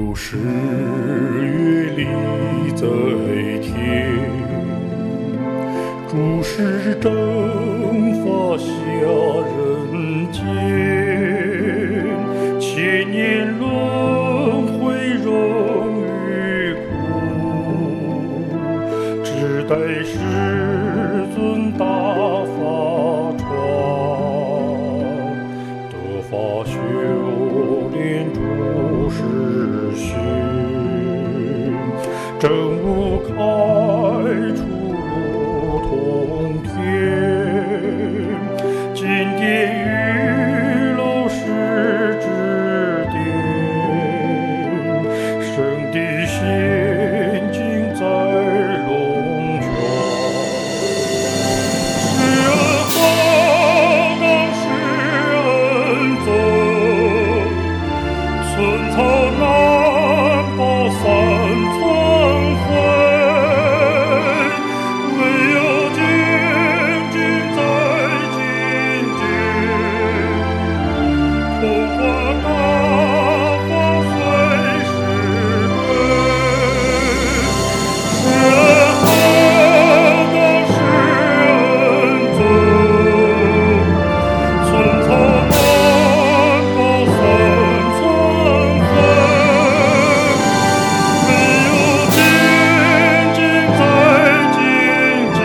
如是月力在天，诸师正法下人间，千年轮回荣与苦，只待师尊大发传，得法修炼诸师。出如同天，经典玉楼是指点，圣地仙境在龙泉。是恩报告是恩泽，寸草难。头把大方随时背时而横刀时难没有荆棘荆棘